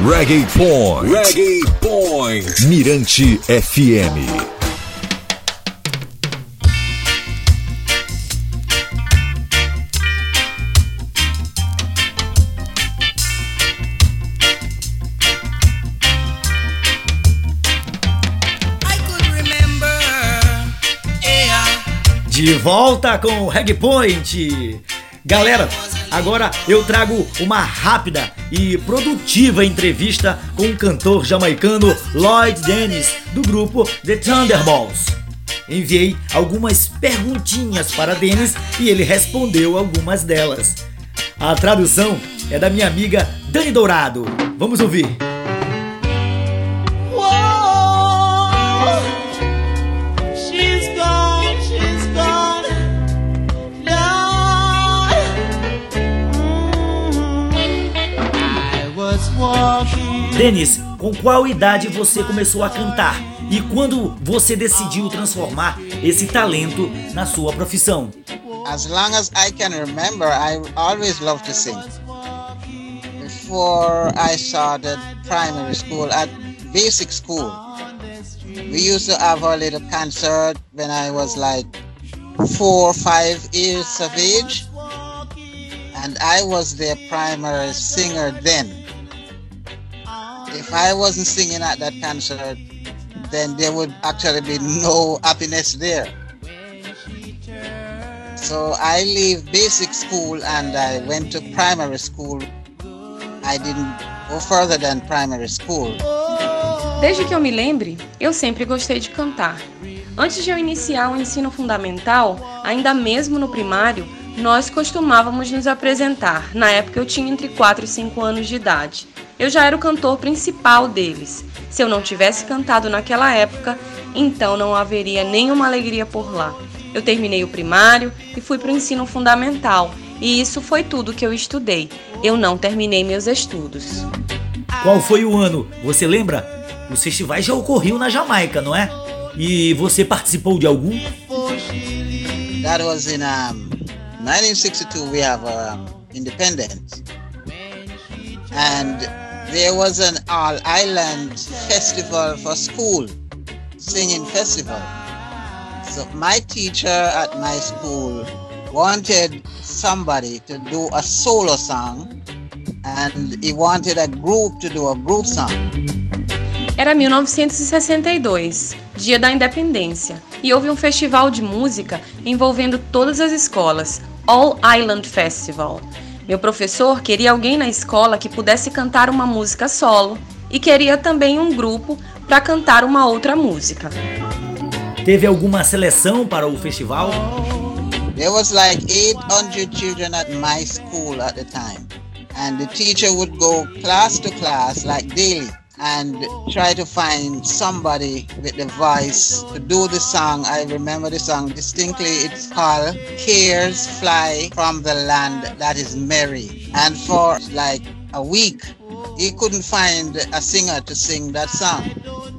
Reggae Point. Reggae Point. Mirante FM. De volta com o Reg Point. Galera, agora eu trago uma rápida e produtiva entrevista com o cantor jamaicano Lloyd Dennis, do grupo The Thunderbolts. Enviei algumas perguntinhas para Dennis e ele respondeu algumas delas. A tradução é da minha amiga Dani Dourado. Vamos ouvir. Denis, com qual idade você começou a cantar? E quando você decidiu transformar esse talento na sua profissão? As long as I can remember, I always loved to sing. Before I started primary school, at basic school, we used to have a little concert when I was like four or five years of age. And I was their primary singer then. If I wasn't singing at that concert, then there would actually be no happiness there. So I leave basic school and I went to primary school. I didn't go further than primary school. Desde que eu me lembre, eu sempre gostei de cantar. Antes de eu iniciar o ensino fundamental, ainda mesmo no primário, nós costumávamos nos apresentar. Na época eu tinha entre 4 e 5 anos de idade eu já era o cantor principal deles. Se eu não tivesse cantado naquela época, então não haveria nenhuma alegria por lá. Eu terminei o primário e fui para o ensino fundamental, e isso foi tudo que eu estudei. Eu não terminei meus estudos. Qual foi o ano? Você lembra? Os festivais já ocorriam na Jamaica, não é? E você participou de algum? That was in um, 1962 we have um, independence. And there was an all island festival for school, singing festival. So my teacher at my school wanted somebody to do a solo song and he wanted a group to do a group song. Era 1962, dia da independência, e houve um festival de música envolvendo todas as escolas, All Island Festival. Meu professor queria alguém na escola que pudesse cantar uma música solo e queria também um grupo para cantar uma outra música. Teve alguma seleção para o festival? There was like 800 children at my school at the time. And the teacher would go class to class like daily and try to find somebody with the voice to do the song. I remember the song distinctly. It's called Cares Fly from the Land That Is Merry. And for like a week, he couldn't find a singer to sing that song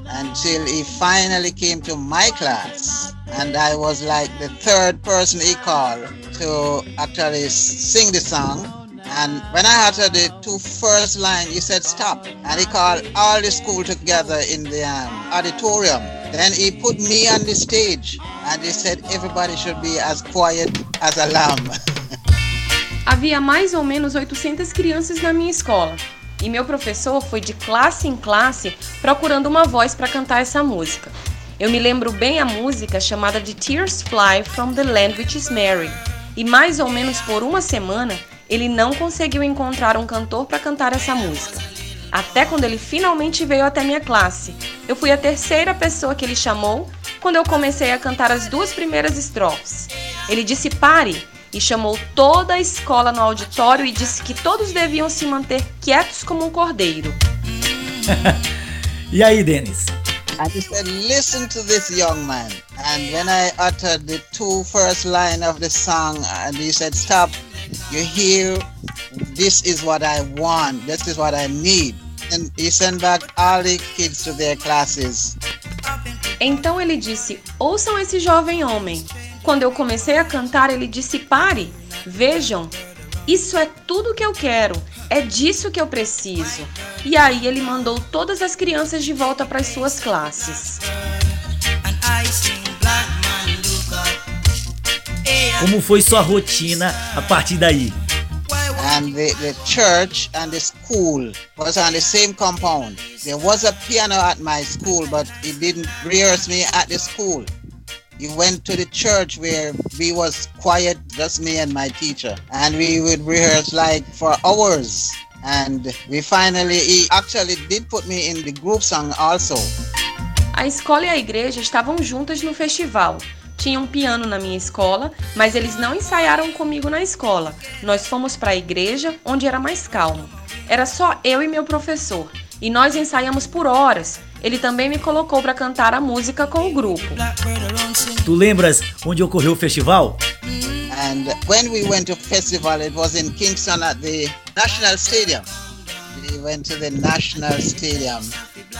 until he finally came to my class. And I was like the third person he called to actually sing the song and when I uttered the two first line, he said stop. And he called all the school together in the um, auditorium. Then he put me on the stage and he said everybody should be as quiet as a lamb. Havia mais ou menos 800 crianças na minha escola. E meu professor foi de classe em classe procurando uma voz para cantar essa música. Eu me lembro bem a música chamada de Tears Fly from the Land Which is Mary. E mais ou menos por uma semana ele não conseguiu encontrar um cantor para cantar essa música. Até quando ele finalmente veio até minha classe. Eu fui a terceira pessoa que ele chamou quando eu comecei a cantar as duas primeiras estrofes. Ele disse pare e chamou toda a escola no auditório e disse que todos deviam se manter quietos como um cordeiro. e aí, Denis? I said, listen to this young man. And when I uttered the two first line of the song, and he said, stop, you hear, this is what I want, this is what I need. And he sent back all the kids to their classes. Então ele disse: Ouçam esse jovem homem. Quando eu comecei a cantar, ele disse: Pare, vejam, isso é tudo que eu quero, é disso que eu preciso. E aí ele mandou todas as crianças de volta para as suas classes. Como foi sua rotina a partir daí? And the, the church and the school was on the same compound. There was a piano at my school, but it didn't rehearse me at the school. He went to the church where we was quiet, just me and my teacher. And we would rehearse like for hours. And we finally, he actually did put me in the group song also. A escola e a igreja estavam juntas no festival. Tinha um piano na minha escola, mas eles não ensaiaram comigo na escola. Nós fomos para a igreja, onde era mais calmo. Era só eu e meu professor, e nós ensaiamos por horas. Ele também me colocou para cantar a música com o grupo. Tu lembras onde ocorreu o festival? And when we went to festival, it was in Kingston at the National Stadium. We went to the National Stadium,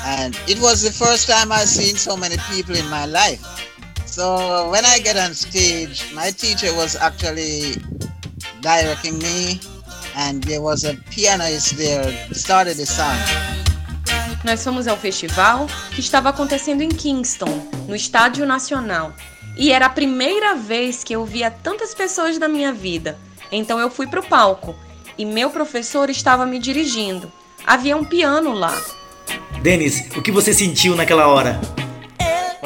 and it was the first time I've seen so many people in my life. So when I get on stage, my teacher was actually directing me, and there was a pianist there started the song. Nós fomos ao festival que estava acontecendo em Kingston, no Estádio Nacional. E era a primeira vez que eu via tantas pessoas na minha vida. Então eu fui para o palco e meu professor estava me dirigindo. Havia um piano lá. Denis, o que você sentiu naquela hora?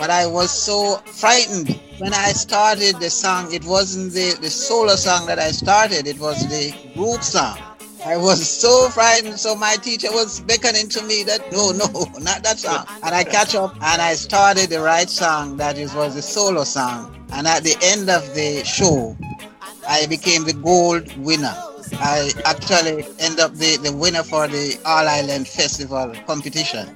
But I was so frightened when I started the song. It wasn't the, the solo song that I started, it was the group song. I was so frightened, so my teacher was beckoning to me that no, no, not that song. And I catch up and I started the right song that is was the solo song. And at the end of the show, I became the gold winner. I actually end up the, the winner for the All Island Festival competition.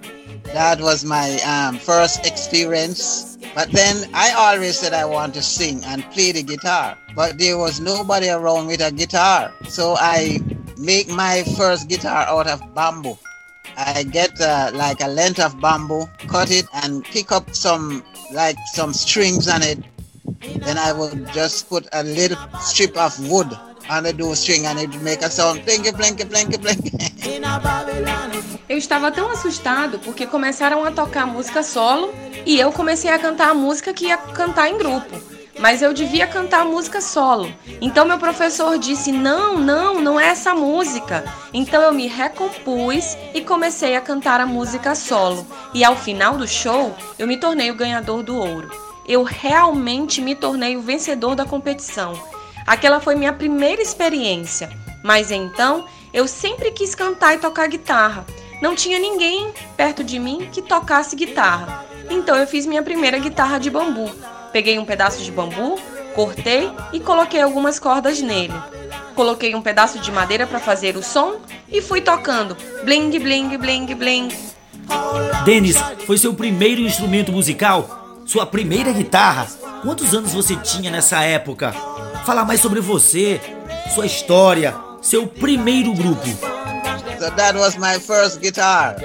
That was my um, first experience. But then I always said I want to sing and play the guitar. But there was nobody around with a guitar. So I make my first guitar out of bamboo. I get uh, like a length of bamboo, cut it and pick up some like some strings on it. Then I would just put a little strip of wood on the door string and it make a sound blinky blinky blinky blinky. Eu estava tão assustado porque começaram a tocar música solo e eu comecei a cantar a música que ia cantar em grupo. Mas eu devia cantar a música solo. Então meu professor disse: "Não, não, não é essa música". Então eu me recompus e comecei a cantar a música solo. E ao final do show, eu me tornei o ganhador do ouro. Eu realmente me tornei o vencedor da competição. Aquela foi minha primeira experiência. Mas então, eu sempre quis cantar e tocar guitarra. Não tinha ninguém perto de mim que tocasse guitarra. Então eu fiz minha primeira guitarra de bambu. Peguei um pedaço de bambu, cortei e coloquei algumas cordas nele. Coloquei um pedaço de madeira para fazer o som e fui tocando. Bling, bling, bling, bling. Denis, foi seu primeiro instrumento musical? Sua primeira guitarra? Quantos anos você tinha nessa época? Fala mais sobre você, sua história, seu primeiro grupo. So that was my first guitar.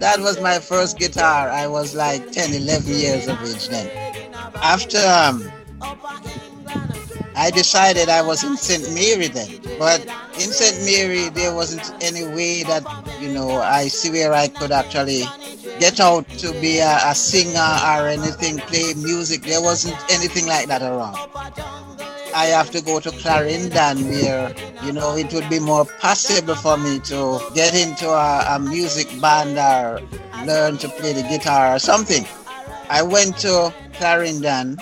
That was my first guitar. I was like 10, 11 years of age then. After um, I decided I was in St. Mary then, but in St. Mary there wasn't any way that you know I see where I could actually get out to be a, a singer or anything, play music. There wasn't anything like that around. I have to go to Clarendon where, you know, it would be more possible for me to get into a, a music band or learn to play the guitar or something. I went to Clarendon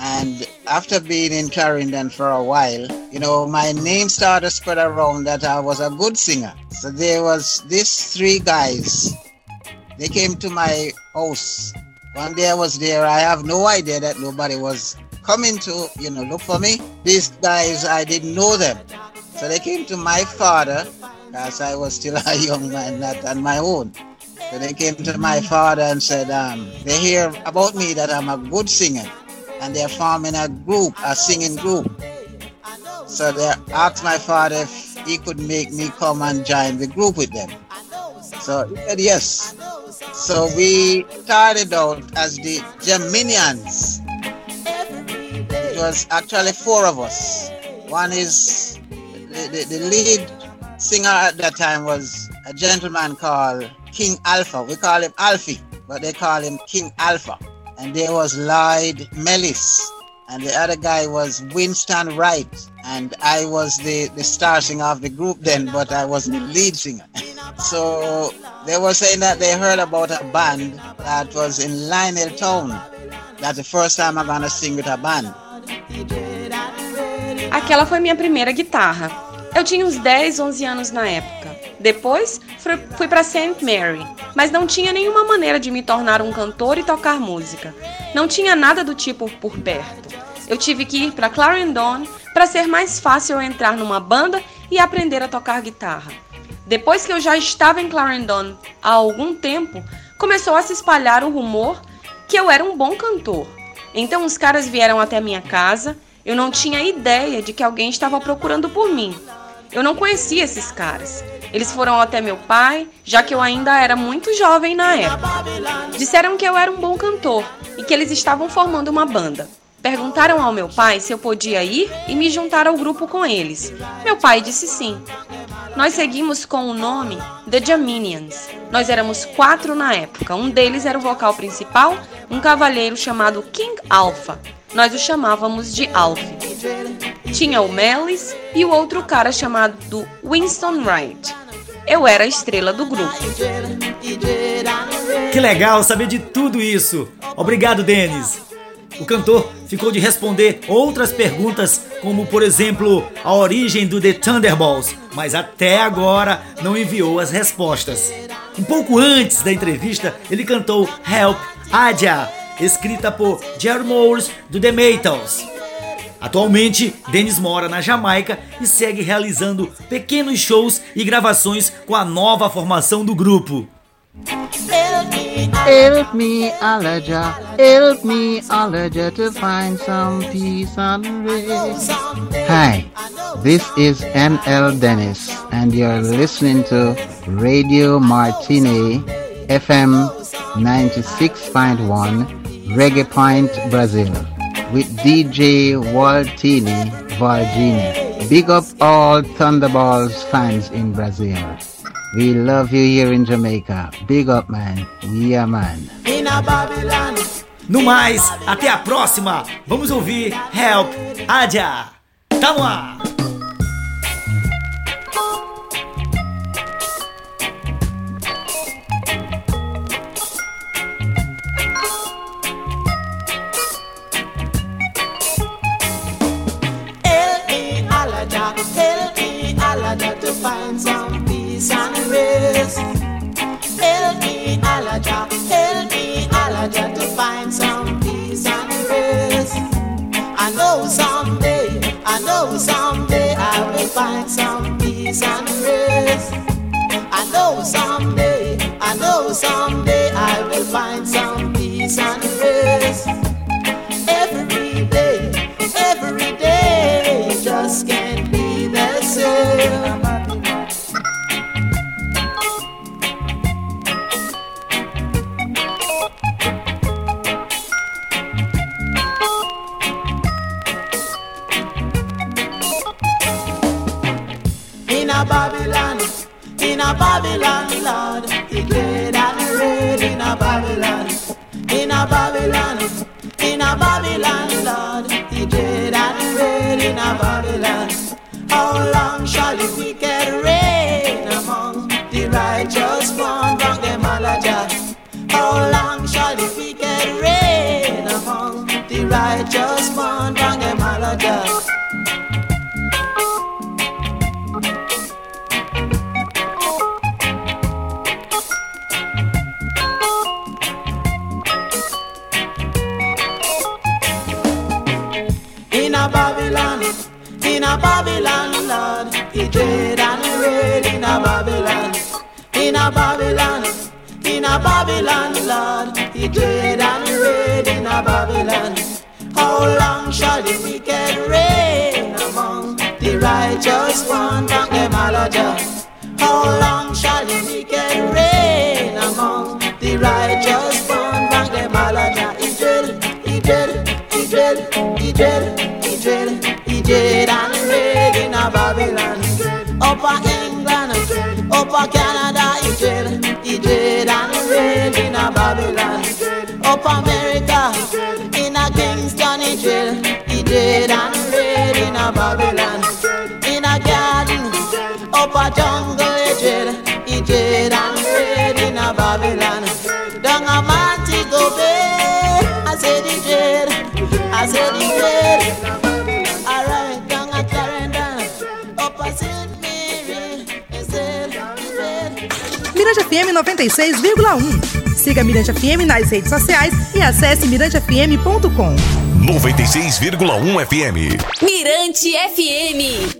and after being in Clarendon for a while, you know, my name started spread around that I was a good singer. So there was these three guys. They came to my house. One day I was there. I have no idea that nobody was coming to, you know, look for me. These guys, I didn't know them. So they came to my father, as I was still a young man, not on my own. So they came to my father and said, um, they hear about me that I'm a good singer. And they're forming a group, a singing group. So they asked my father if he could make me come and join the group with them. So he said yes. So we started out as the Geminians was actually four of us. One is the, the, the, lead singer at that time was a gentleman called King Alpha. We call him Alfie, but they call him King Alpha. And there was Lloyd Mellis, and the other guy was Winston Wright. And I was the, the star singer of the group then, but I was the lead singer. so they were saying that they heard about a band that was in Lionel Town. That's the first time I'm gonna sing with a band. Aquela foi minha primeira guitarra. Eu tinha uns 10, 11 anos na época. Depois fui para St. Mary, mas não tinha nenhuma maneira de me tornar um cantor e tocar música. Não tinha nada do tipo por perto. Eu tive que ir para Clarendon para ser mais fácil entrar numa banda e aprender a tocar guitarra. Depois que eu já estava em Clarendon há algum tempo, começou a se espalhar o rumor que eu era um bom cantor. Então os caras vieram até minha casa eu não tinha ideia de que alguém estava procurando por mim. Eu não conhecia esses caras. Eles foram até meu pai, já que eu ainda era muito jovem na época. Disseram que eu era um bom cantor e que eles estavam formando uma banda. Perguntaram ao meu pai se eu podia ir e me juntar ao grupo com eles. Meu pai disse sim. Nós seguimos com o nome The Jaminians. Nós éramos quatro na época. Um deles era o vocal principal, um cavalheiro chamado King Alpha. Nós o chamávamos de Alf. Tinha o Melis e o outro cara chamado Winston Wright. Eu era a estrela do grupo. Que legal saber de tudo isso. Obrigado, Denis. O cantor ficou de responder outras perguntas, como por exemplo a origem do The Thunderbolts, mas até agora não enviou as respostas. Um pouco antes da entrevista, ele cantou Help, Adja, escrita por Jerry Morris do The Maytals. Atualmente, Dennis mora na Jamaica e segue realizando pequenos shows e gravações com a nova formação do grupo. Help me, Alaja, help me, Alaja, to find some peace and rest. Hi, this is NL Dennis, and you're listening to Radio Martini FM 96.1 Reggae Point, Brazil, with DJ Waltini Virginia. Big up all Thunderballs fans in Brazil. We love you here in Jamaica. Big up, man. Yeah, man. No mais, até a próxima. Vamos ouvir Help, someday, I know someday I will find some peace and Babylon, Lord. The great and red in a Babylon. In a Babylon. In a Babylon, Lord. The great and red in a Babylon. How long shall the wicked reign among the righteous one from the all How long shall the wicked reign among the righteous one? a Babylon, Lord. He dread and reign in a Babylon. How long shall the wicked reign among the righteous one and them How long shall the wicked reign among the righteous one and them He dread, he dread, he dread, he dread, he dread, he dread and reign in a Babylon. Upper England, upper Canada, he dread. Jail and raid in a Babylon. In a garden, up a jungle, he jail, he jail and raid in a Babylon. Down a Montego Bay, I said he jail, I said he said. Mirante FM 96,1. Siga Mirante FM nas redes sociais e acesse mirantefm.com. 96,1 FM. Mirante FM.